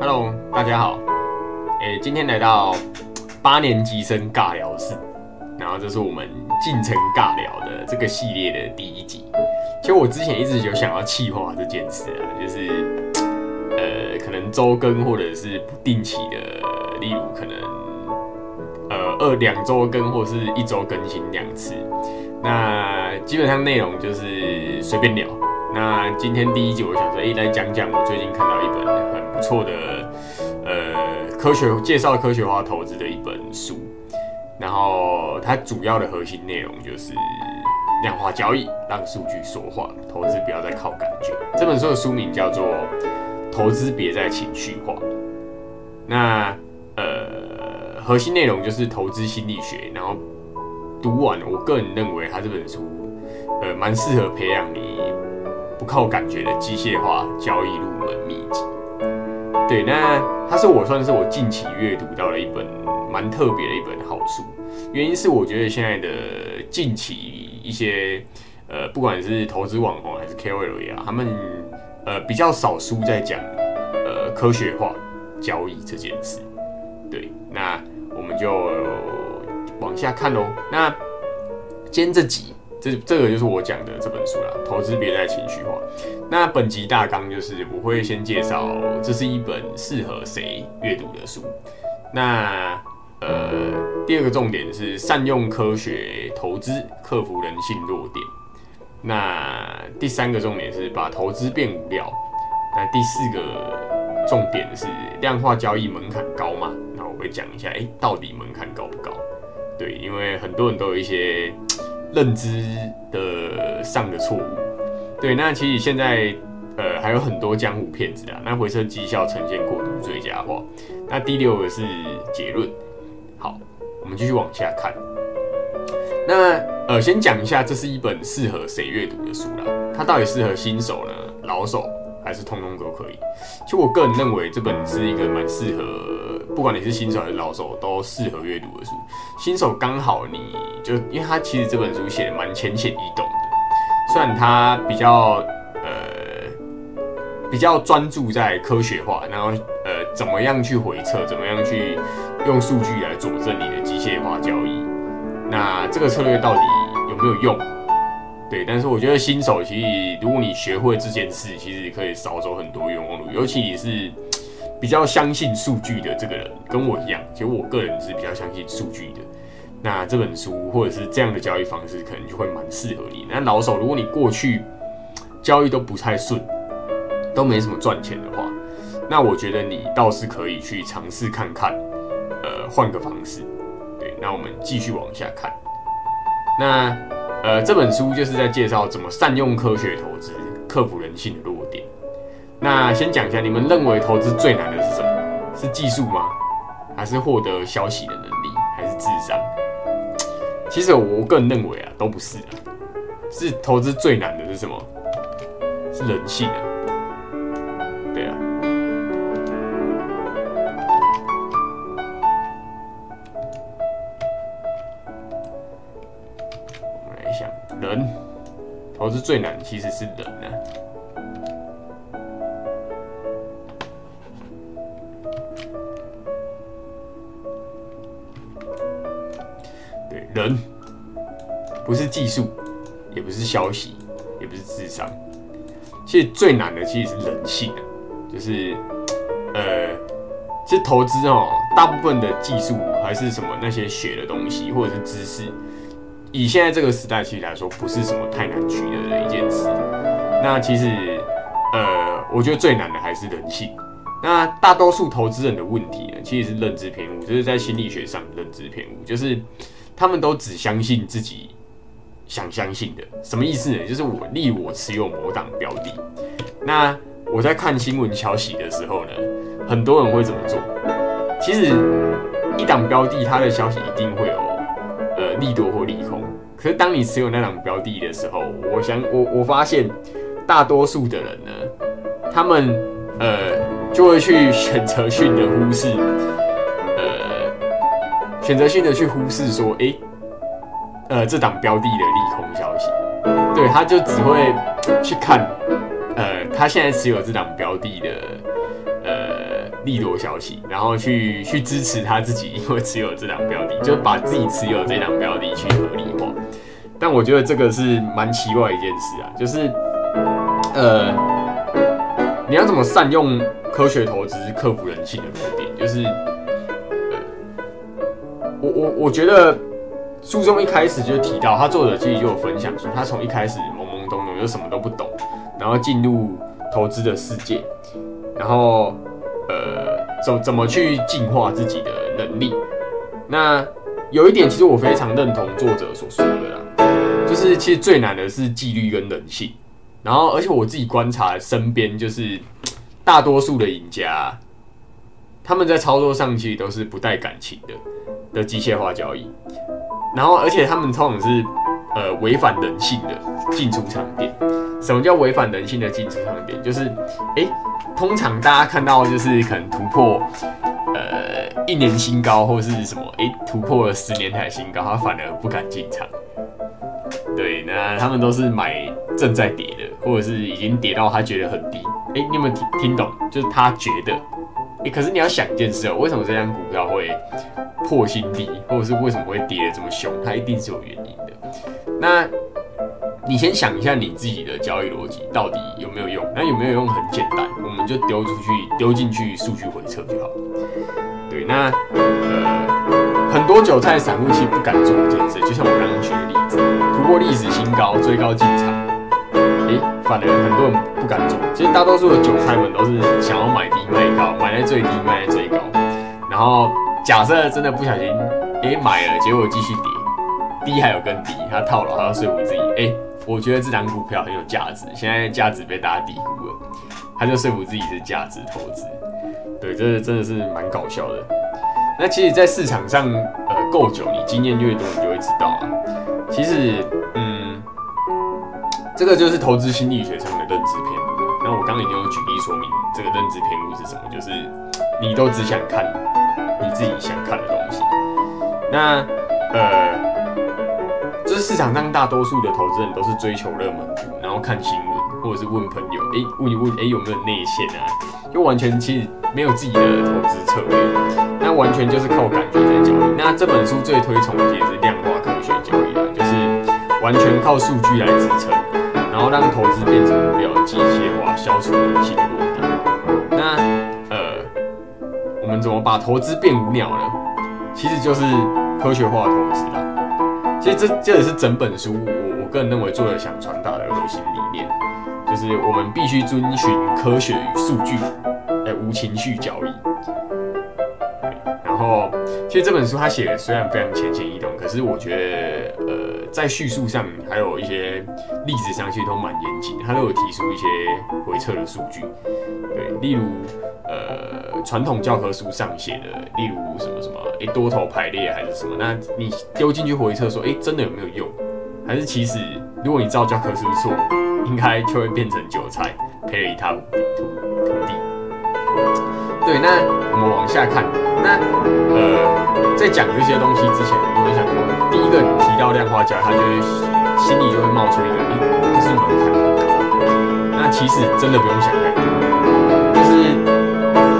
Hello，大家好。诶、今天来到八年级生尬聊室，然后这是我们进城尬聊的这个系列的第一集。其实我之前一直有想要企划这件事啊，就是呃，可能周更或者是不定期的，例如可能呃二两周更或是一周更新两次。那基本上内容就是随便聊。那今天第一集，我想说，诶、来讲讲我最近看到一本很不错的，呃，科学介绍科学化投资的一本书。然后它主要的核心内容就是量化交易，让数据说话，投资不要再靠感觉。这本书的书名叫做《投资别再情绪化》。那呃，核心内容就是投资心理学。然后读完，我个人认为它这本书，呃，蛮适合培养你。不靠感觉的机械化交易入门秘籍，对，那它是我算是我近期阅读到了一本蛮特别的一本好书。原因是我觉得现在的近期一些呃，不管是投资网红还是 KOL 啊，他们呃比较少书在讲呃科学化交易这件事。对，那我们就往下看喽。那今天这集。这这个就是我讲的这本书啦，投资别再情绪化。那本集大纲就是我会先介绍，这是一本适合谁阅读的书。那呃，第二个重点是善用科学投资，克服人性弱点。那第三个重点是把投资变无聊。那第四个重点是量化交易门槛高嘛？那我会讲一下，哎、到底门槛高不高？对，因为很多人都有一些。认知的上的错误，对，那其实现在呃还有很多江湖骗子啊，那回测绩效呈现过度最佳化。那第六个是结论，好，我们继续往下看。那呃先讲一下，这是一本适合谁阅读的书啦？它到底适合新手呢，老手还是通通都可以？其实我个人认为这本是一个蛮适合，不管你是新手还是老手都适合阅读的书。新手刚好你就，因为他其实这本书写的蛮浅显易懂的，虽然他比较呃比较专注在科学化，然后呃怎么样去回测，怎么样去用数据来佐证你的机械化交易，那这个策略到底有没有用？对，但是我觉得新手其实如果你学会这件事，其实可以少走很多冤枉路，尤其是比较相信数据的这个人，跟我一样，其实我个人是比较相信数据的。那这本书或者是这样的交易方式，可能就会蛮适合你。那老手，如果你过去交易都不太顺，都没什么赚钱的话，那我觉得你倒是可以去尝试看看，呃，换个方式。对，那我们继续往下看。那呃，这本书就是在介绍怎么善用科学投资，克服人性的。那先讲一下，你们认为投资最难的是什么？是技术吗？还是获得消息的能力？还是智商？其实我个人认为啊，都不是啊。是投资最难的是什么？是人性啊。对啊。我们来想，人投资最难其实是人啊。不是技术，也不是消息，也不是智商。其实最难的其实是人性啊，就是呃，其实投资哦，大部分的技术还是什么那些学的东西或者是知识，以现在这个时代其实来说，不是什么太难取得的一件事。那其实呃，我觉得最难的还是人性。那大多数投资人的问题呢，其实是认知偏误，就是在心理学上认知偏误，就是他们都只相信自己想相信的。什么意思呢？就是我例我持有某档标的，那我在看新闻消息的时候呢，很多人会怎么做？其实一档标的它的消息一定会有呃利多或利空，可是当你持有那档标的的时候，我想我我发现大多数的人呢，他们呃。就会去选择性的忽视，呃，选择性的去忽视说，诶、呃，这档标的的利空消息，对，他就只会去看，呃，他现在持有这档标的的呃利多消息，然后去去支持他自己，因为持有这档标的，就把自己持有这档标的去合理化。但我觉得这个是蛮奇怪一件事啊，就是呃，你要怎么善用科学投资克服人性的弱点？就是呃，我我我觉得书中一开始就提到，他作者其实就有分享说，他从一开始懵懵懂懂，就什么都不懂。然后进入投资的世界，然后呃，怎怎么去进化自己的能力？那有一点，其实我非常认同作者所说的啦，就是其实最难的是纪律跟人性。然后，而且我自己观察身边，就是大多数的赢家，他们在操作上其实都是不带感情的的机械化交易。然后，而且他们通常是。呃，违反人性的进出场点，什么叫违反人性的进出场点？就是，哎，通常大家看到就是可能突破，呃，一年新高或是什么，哎，突破了十年台新高，他反而不敢进场。对，那他们都是买正在跌的，或者是已经跌到他觉得很低。哎，你有没有听听懂？就是他觉得，可是你要想一件事哦，为什么这张股票会破新低，或者是为什么会跌的这么凶？它一定是有原因的。那，你先想一下你自己的交易逻辑到底有没有用？那有没有用？很简单，我们就丢出去，丢进去数据回测就好。对，那呃，很多韭菜散户其实不敢做这件事，就像我刚刚举的例子，突破历史新高，追高进场，很多人不敢做。其实大多数的韭菜们都是想要买低卖高，买在最低卖在最高，然后假设真的不小心诶买了，结果继续跌。低还有更低，他套牢，他要说服自己，哎，我觉得这张股票很有价值，现在价值被大家低估了，他就说服自己是价值投资，对，这真的是蛮搞笑的。那其实，在市场上，呃，够久，你经验越多，你就会知道啊。其实，这个就是投资心理学上的认知偏误。那我刚刚已经有举例说明，这个认知偏误是什么，就是你都只想看你自己想看的东西。那，呃。就是市场上大多数的投资人都是追求热门股，然后看新闻或者是问朋友，哎，问一问，哎，有没有内线啊？就完全其实没有自己的投资策略，那完全就是靠感觉在交易。那这本书最推崇的其实是量化科学交易啊，就是完全靠数据来支撑，然后让投资变成无聊机械化，消除人性弱点。那呃，我们怎么把投资变无鸟呢？其实就是科学化投资啦。其实这这也是整本书我我个人认为作者想传达的核心理念，就是我们必须遵循科学与数据，哎，无情绪交易。然后，其实这本书他写的虽然非常浅显易懂，可是我觉得，呃，在叙述上还有一些例子上，其实都蛮严谨，他都有提出一些回测的数据。对，例如，呃，传统教科书上写的，例如什么什么，哎，多头排列还是什么，那你丢进去回测说，哎，真的有没有用？还是其实，如果你照教科书做，应该就会变成韭菜，赔了一塌糊涂土地。对，那我们往下看，那呃，在讲这些东西之前，我就想说，第一个提到量化交易，他就会心里就会冒出一个，哎，它是门槛很高。那其实真的不用想太多。就是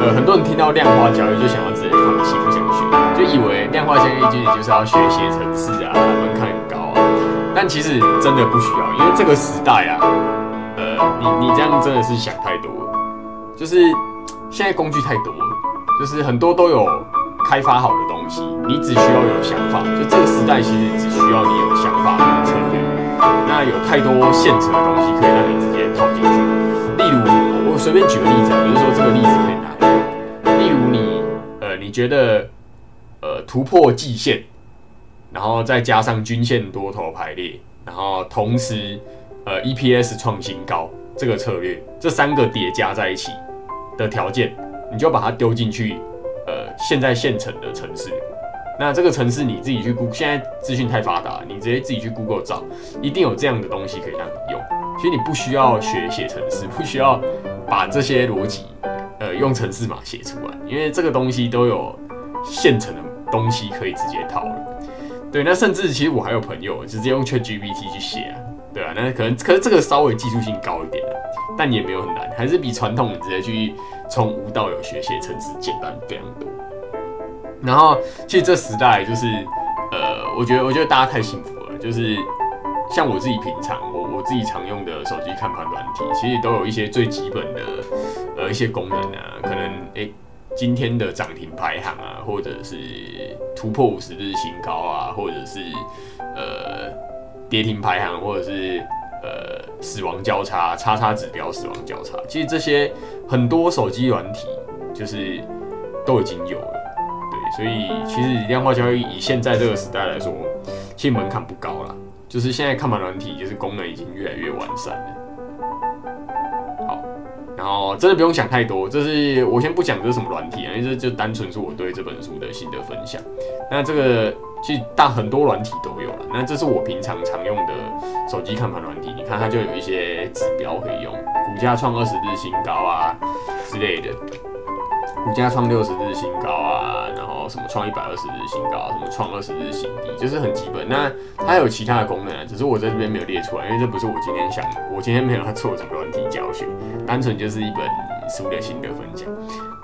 呃，很多人听到量化交易就想要直接放弃，不想学，就以为量化交易其实就是要学写程式啊，门槛很高啊。但其实真的不需要，因为这个时代啊，呃，你你这样真的是想太多了。就是现在工具太多，就是很多都有开发好的东西，你只需要有想法。就这个时代其实只需要你有想法。那有太多现成的东西可以让你直接套进去。例如，我随便举个例子，比如说这个例子可以拿。例如你呃你觉得，呃，突破季线，然后再加上均线多头排列，然后同时，呃，EPS 创新高，这个策略，这三个叠加在一起的条件，你就把它丢进去，呃，现在现成的城市。那这个城市你自己去 Google，现在资讯太发达，你直接自己去 Google 找，一定有这样的东西可以让你用。其实你不需要学写程式，不需要把这些逻辑。呃，用程式码写出来，因为这个东西都有现成的东西可以直接套了。对，那甚至其实我还有朋友直接用 ChatGPT 去写啊，对啊，那可能可是这个稍微技术性高一点但也没有很难，还是比传统直接去从无到有学写程式简单非常多。然后其实这时代就是呃，我觉得我觉得大家太幸福了，就是像我自己平常我我自己常用的手机看盘软体，其实都有一些最基本的呃一些功能啊，可能诶。今天的涨停排行啊，或者是突破五十日新高啊，或者是呃跌停排行，或者是呃死亡交叉、叉叉指标死亡交叉，其实这些很多手机软体就是都已经有了。所以其实量化交易以现在这个时代来说，其实门槛不高了。就是现在看盘软体，就是功能已经越来越完善了。好然后真的不用想太多，这是我先不讲这是什么软体啊，因为这就单纯是我对这本书的心得分享。那这个其实大很多软体都有了，那这是我平常常用的手机看盘软体，你看它就有一些指标可以用，股价创二十日新高啊之类的。股价创六十日新高啊，然后什么创一百二十日新高，什么创二十日新低，就是很基本。那它有其他的功能啊，只是我在这边没有列出来，因为这不是我今天想，我今天没有要做什么软体教学，单纯就是一本书的心得分享。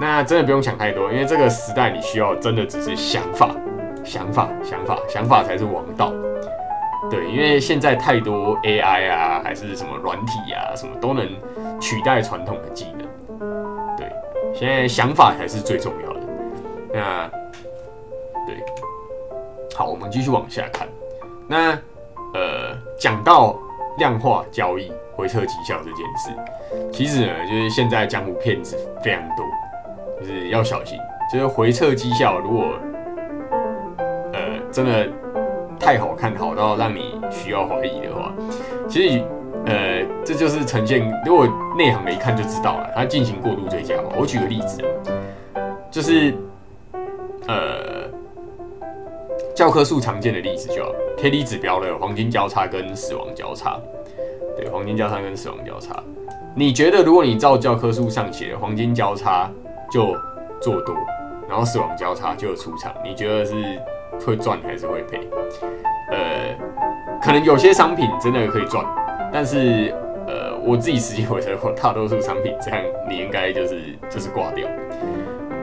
那真的不用想太多，因为这个时代你需要真的只是想法，想法，想法，想法才是王道。对，因为现在太多 AI 啊，还是什么软体啊，什么都能取代传统的技能。现在想法才是最重要的。那对，好，我们继续往下看。那呃，讲到量化交易回撤绩效这件事，其实呢，就是现在江湖骗子非常多，就是要小心。就是回撤绩效，如果呃真的太好看，好到让你需要怀疑的话，其实。呃，这就是呈现，如果内行的一看就知道了，它进行过度追加嘛。我举个例子，就是呃，教科书常见的例子，就 K D 指标的黄金交叉跟死亡交叉。对，黄金交叉跟死亡交叉，你觉得如果你照教科书上写的黄金交叉就做多，然后死亡交叉就出场，你觉得是会赚还是会赔？呃，可能有些商品真的可以赚。但是，呃，我自己实际回测过，大多数商品这样，你应该就是就是挂掉。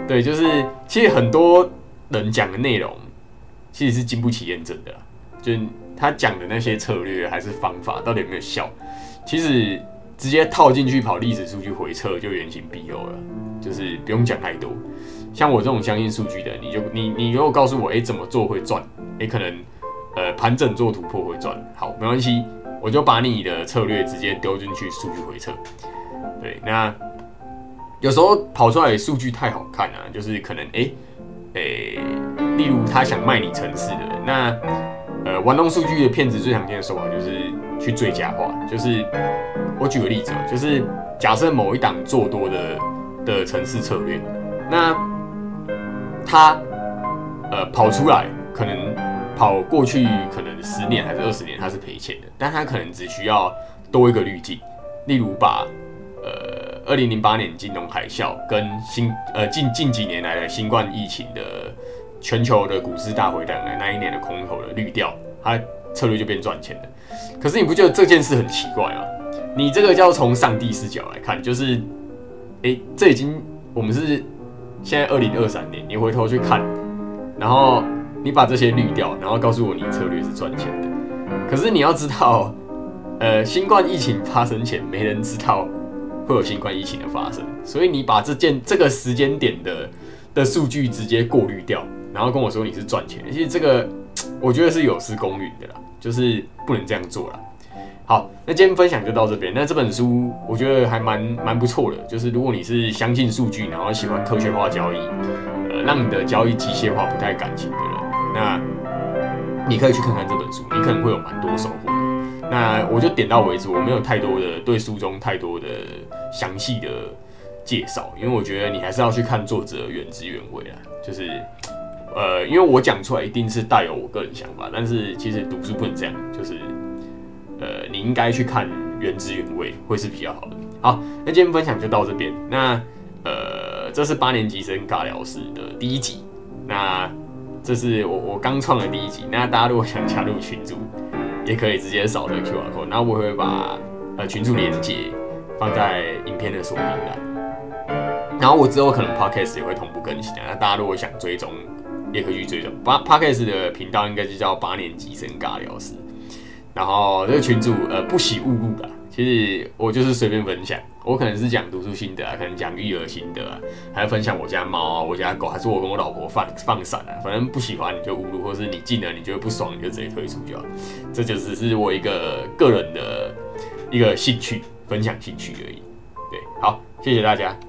对，就是其实很多人讲的内容，其实是经不起验证的。就是他讲的那些策略还是方法，到底有没有效？其实直接套进去跑历史数据回测就原形毕露了。就是不用讲太多。像我这种相信数据的，你就你你如果告诉我，哎，怎么做会赚？哎，可能呃盘整做突破会赚。好，没关系。我就把你的策略直接丢进去数据回测，对，那有时候跑出来数据太好看啊，就是可能哎哎，例如他想卖你城市的，那呃玩弄数据的骗子最常见的手法就是去最佳化，就是我举个例子啊，就是假设某一档做多的的城市策略，那他呃跑出来可能。跑过去可能十年还是二十年，它是赔钱的，但它可能只需要多一个滤镜，例如把呃二零零八年金融海啸跟新呃近近几年来的新冠疫情的全球的股市大回档的那一年的空头的滤掉，它策略就变赚钱的。可是你不觉得这件事很奇怪吗？你这个叫从上帝视角来看，就是哎，这已经我们是现在二零二三年，你回头去看，然后。你把这些滤掉，然后告诉我你策略是赚钱的。可是你要知道，呃，新冠疫情发生前，没人知道会有新冠疫情的发生，所以你把这件这个时间点的的数据直接过滤掉，然后跟我说你是赚钱。其实这个 我觉得是有失公允的啦，就是不能这样做了。好，那今天分享就到这边。那这本书我觉得还蛮蛮不错的，就是如果你是相信数据，然后喜欢科学化交易，呃，让你的交易机械化不太感情的。那你可以去看看这本书，你可能会有蛮多收获。那我就点到为止，我没有太多的对书中太多的详细的介绍，因为我觉得你还是要去看作者原汁原味啊。就是，呃，因为我讲出来一定是带有我个人想法，但是其实读书不能这样，就是，呃，你应该去看原汁原味会是比较好的。好，那今天分享就到这边。那，呃，这是八年级生尬聊室的第一集。那。这是我我刚创的第一集，那大家如果想加入群组，也可以直接扫这个 QR code。那我会把呃群组连接放在影片的说明栏。然后我之后可能 Podcast 也会同步更新啊。那大家如果想追踪，也可以去追踪。八 Podcast 的频道应该就叫八年级生尬聊室。然后这个群主呃不喜勿入的，其实我就是随便分享，我可能是讲读书心得啊，可能讲育儿心得啊，还要分享我家猫啊、我家狗，还是我跟我老婆放放散啊，反正不喜欢你就侮辱，或是你进了你觉得不爽你就直接退出就好。这就只是我一个个人的一个兴趣分享兴趣而已。对，好，谢谢大家。